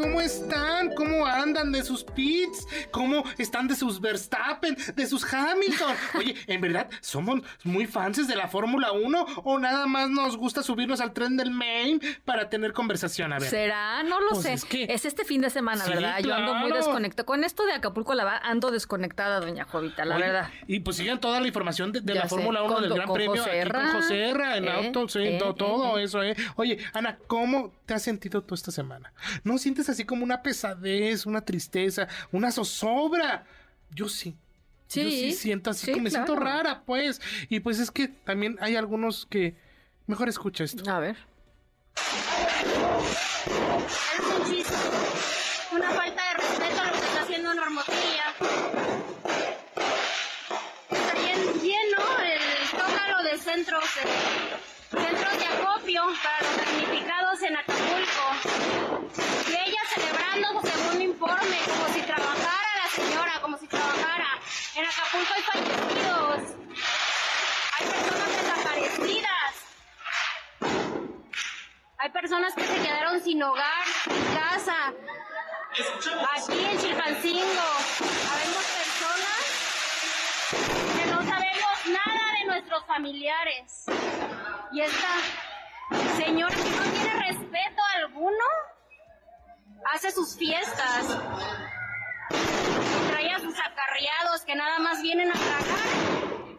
¿cómo están? ¿Cómo andan de sus pits? ¿Cómo están de sus Verstappen, de sus Hamilton? Oye, ¿en verdad somos muy fans de la Fórmula 1 o nada más nos gusta subirnos al tren del main para tener conversación? A ver. ¿Será? No lo Pues sé. es que- Es este fin de semana, Sí, ¿verdad? Yo ando muy claro. desconectada. Con esto de Acapulco, la verdad, ando desconectada, doña Jovita, la Oye, verdad. Y pues sigan toda la información de, la Fórmula 1 con- del Gran con Premio José aquí con José Herra en eh, auto, sí, eh, eh, todo eh. eso, ¿eh? Oye, Ana, ¿cómo te has sentido tú esta semana? ¿No sientes así como una pesadez, una tristeza, una zozobra? Yo sí. Yo Sí, sí siento así sí, que me siento claro. rara, pues. Y pues es que también hay algunos que... Mejor escucha esto. A ver. Es un chiste. Una falta de respeto a lo que está haciendo Normotilla. Está bien lleno el zócalo de centros, de, centros de acopio para los damnificados en Acapulco. Y ella celebrando según informe, como si trabajara la señora, como si trabajara. En Acapulco hay fallecidos. Hay personas desaparecidas. Hay personas que se quedaron sin hogar, sin casa. Aquí en Chilpancingo habemos personas que no sabemos nada de nuestros familiares. Y esta señora que no tiene respeto alguno hace sus fiestas. Trae a sus acarreados que nada más vienen a tragar.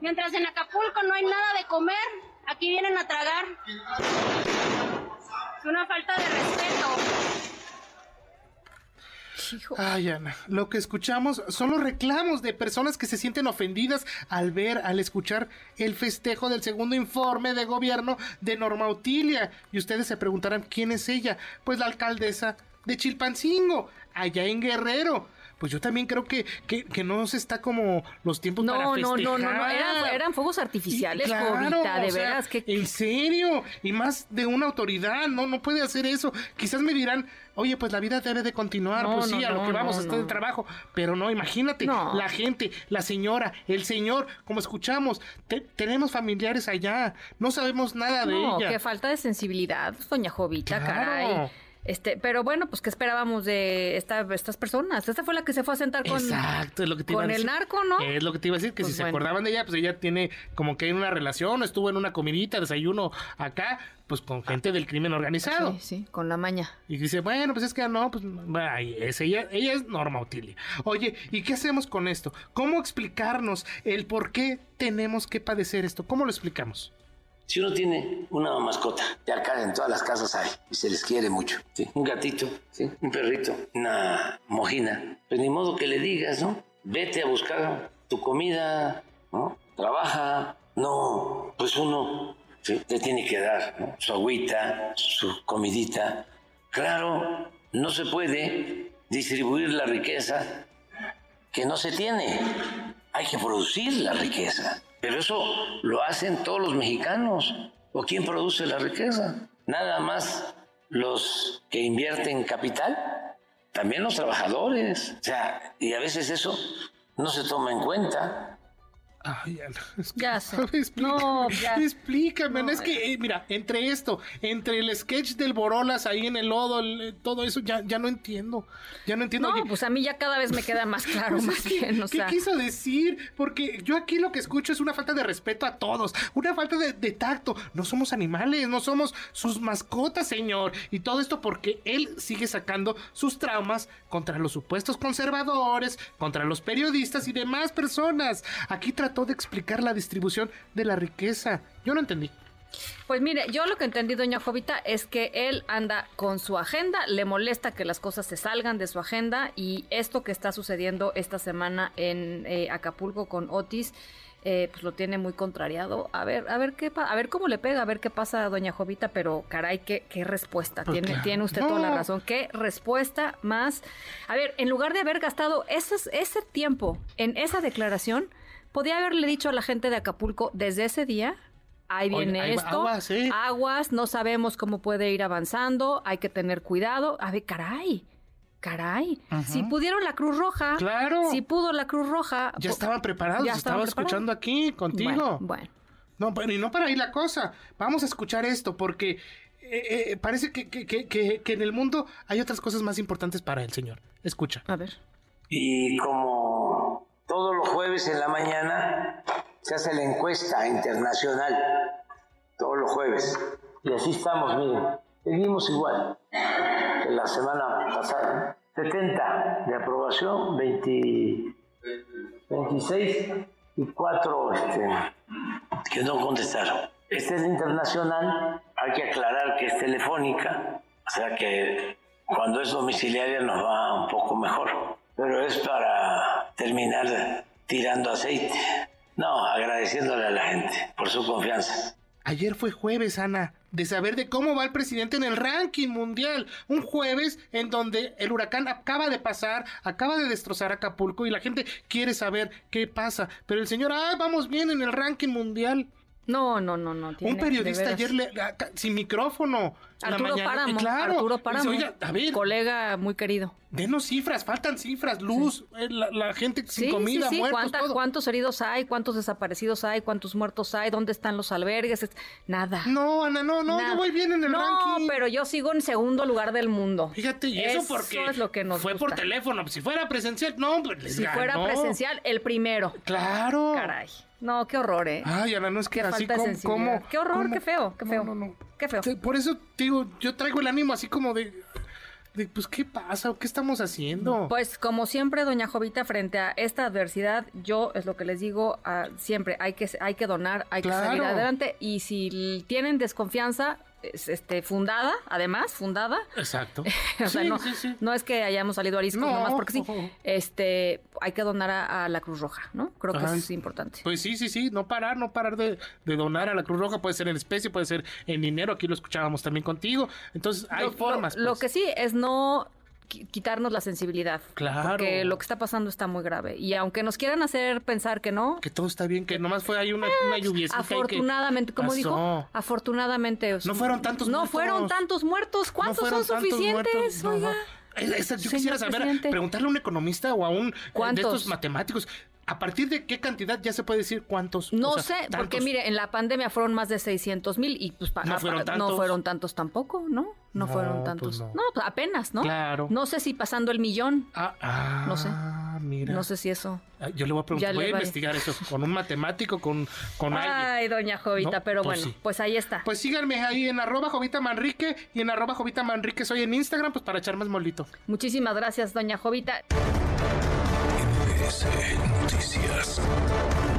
Mientras en Acapulco no hay nada de comer, aquí vienen a tragar. Es una falta de respeto. Ay, Ana, lo que escuchamos son los reclamos de personas que se sienten ofendidas al ver, al escuchar el festejo del segundo informe de gobierno de Norma Utilia. Y ustedes se preguntarán, ¿quién es ella? Pues la alcaldesa de Chilpancingo, allá en Guerrero. Pues yo también creo que, que, que no se está como los tiempos para No, festejar. no, no, no, no. Eran, eran fuegos artificiales, Jovita, de o sea, veras. Que, En serio, y más de una autoridad, no, no puede hacer eso. Quizás me dirán, oye, pues la vida debe de continuar, No, pues sí, no, a lo no, que vamos, no, está de no. trabajo. Pero no, imagínate, No. la gente, la señora, el señor, como escuchamos, te- tenemos familiares allá, no sabemos nada de no, ella. qué falta de sensibilidad, doña Jovita, Claro. caray. Este, pero bueno, pues qué esperábamos de esta, estas personas. Esta fue la que se fue a sentar con, Exacto, es lo que te iba con a el narco, ¿no? Es lo que te iba a decir, que Pues si se acordaban de ella, pues ella tiene como que una relación, estuvo en una comidita, desayuno acá, pues con gente del crimen organizado. Sí, sí, con la maña. Y dice, bueno, pues es que no, pues ay, es ella, ella es Norma Otilia. Oye, ¿y qué hacemos con esto? ¿Cómo explicarnos el por qué tenemos que padecer esto? ¿Cómo lo explicamos? Si uno tiene una mascota, y acá en todas las casas hay, y se les quiere mucho, un gatito, un perrito, una mojina, pues ni modo que le digas, ¿no? Vete a buscar tu comida, ¿no? Trabaja, no, pues uno ¿sí? le tiene que dar su agüita, su comidita. Claro, no se puede distribuir la riqueza que no se tiene. Hay que producir la riqueza. Pero eso lo hacen todos los mexicanos. ¿O quién produce la riqueza? Nada más los que invierten capital, también los trabajadores. O sea, y a veces eso no se toma en cuenta. Ay, Ana, es que- Ya sé. Explícame, No, ya. explícame, No, es que, eh, mira, entre esto, entre el sketch del Borolas ahí en el lodo, el- eh, todo eso, ya, ya no entiendo, ya no entiendo. No, pues a mí ya cada vez me queda más claro, más que, bien, o ¿Qué sea. quiso decir? Porque yo aquí lo que escucho es una falta de respeto a todos, una falta de, de tacto. No somos animales, no somos sus mascotas, señor. Y todo esto porque él sigue sacando sus traumas contra los supuestos conservadores, contra los periodistas y demás personas. Aquí trató de explicar la distribución de la riqueza. Yo no entendí. Pues mire, yo lo que entendí, doña Jovita, es que él anda con su agenda, le molesta que las cosas se salgan de su agenda y esto que está sucediendo esta semana en eh, Acapulco con Otis, eh, pues lo tiene muy contrariado. A ver, a ver qué a ver cómo le pega, a ver qué pasa a doña Jovita, pero caray, qué, qué respuesta. Pues tiene, claro. tiene usted toda la razón. Qué respuesta más. A ver, en lugar de haber gastado ese, ese tiempo en esa declaración, podía haberle dicho a la gente de Acapulco desde ese día. Ahí Oye, viene esto. aguas, ¿eh? Aguas, no sabemos cómo puede ir avanzando, hay que tener cuidado. A ver, caray, caray. Si pudieron la Cruz Roja, Claro. si pudo la Cruz Roja, Ya estaban preparados, ya estaba estaban preparados. escuchando aquí contigo. Bueno, bueno. No, pero y no para ahí la cosa. Vamos a escuchar esto porque eh, eh, parece que, que- que- que- que en el mundo hay otras cosas más importantes para el señor. Escucha. A ver. Y como todos los jueves en la mañana se hace la encuesta internacional, todos los jueves. Y así estamos, miren, seguimos igual que la semana pasada. 70 de aprobación, 20 26 y 4 este, que no contestaron. Esta es internacional, hay que aclarar que es telefónica, o sea que cuando es domiciliaria nos va un poco mejor, pero es para terminar tirando aceite. No, agradeciéndole a la gente por su confianza. Ayer fue jueves, Ana, de saber de cómo va el presidente en el ranking mundial. Un jueves en donde el huracán acaba de pasar, acaba de destrozar Acapulco y la gente quiere saber qué pasa. Pero el señor, ah, vamos bien en el ranking mundial. No, no, no, no. tiene- Un periodista ayer le- acá- sin micrófono. Arturo mañana. Páramo. Claro. Arturo Dice, Páramo. Oiga, a ver, Colega muy querido. denos cifras, faltan cifras, luz, eh, la, la gente sin comida, sí, sí. muertos, ¿Cuánta- todo. ¿Cuántos heridos hay? ¿Cuántos desaparecidos hay? ¿Cuántos muertos hay? ¿Dónde están los albergues? Es- Nada. No, Ana, no, no, Nada. yo voy bien en el no, ranking. pero yo sigo en segundo lugar del mundo. Fíjate, y eso, porque es lo que nos fue por teléfono. Si fuera presencial, no, pues les Si fuera presencial, el primero. Claro. Caray. No, qué horror, ¿eh? Ay, Ana, no es que Qué así como, Qué horror, qué feo, qué No, feo. No, no, Qué feo. Por eso digo, yo traigo el ánimo así como de, de pues, ¿qué pasa? ¿Qué estamos haciendo? Pues como siempre, doña Jovita, frente a esta adversidad, yo es lo que les digo ah, siempre, hay que, hay que donar, hay que salir adelante y si tienen desconfianza es, este, fundada, además, fundada, Exacto. o sea, Sí, no, sí, sí. no es que hayamos salido ariscos No. nomás porque sí, este, hay que donar a, a la Cruz Roja, ¿no? Creo que eso es importante. Pues sí, sí, sí, no parar, no parar de, de donar a la Cruz Roja, puede ser en especie, puede ser en dinero, aquí lo escuchábamos también contigo. Entonces, hay lo, formas. Lo, lo pues. que sí es no quitarnos la sensibilidad. Claro. Porque lo que está pasando está muy grave. Y aunque nos quieran hacer pensar que no, Que todo está bien, que nomás fue ahí una, una lluviecita. y que afortunadamente, como dijo, afortunadamente. No fueron tantos No muertos. fueron tantos muertos. No ¿Cuántos son suficientes? muertos, no, Oiga. no. Eh, esa- yo Señor quisiera saber, preguntarle a un economista o a un eh, de estos matemáticos, ¿a partir de qué cantidad ya se puede decir cuántos? No O sea, sé, porque mire, en la pandemia fueron más de 600 mil y pues No pa- fueron no tantos. fueron tantos tampoco, ¿no? No, No, fueron pues tantos. no. no. pues apenas, ¿no? Claro. No sé si pasando el millón. Ah, ah, No sé. mira. No sé si eso. Ah, Yo le voy a preguntar, voy a investigar eso con un matemático, con, con alguien. Ay, doña Jovita, No, pero pues bueno, sí. pues ahí está. Pues síganme ahí en arroba Jovita Manrique y en arroba Jovita Manrique soy en Instagram, pues para echar más molito. Muchísimas gracias, doña Jovita. MBS Noticias.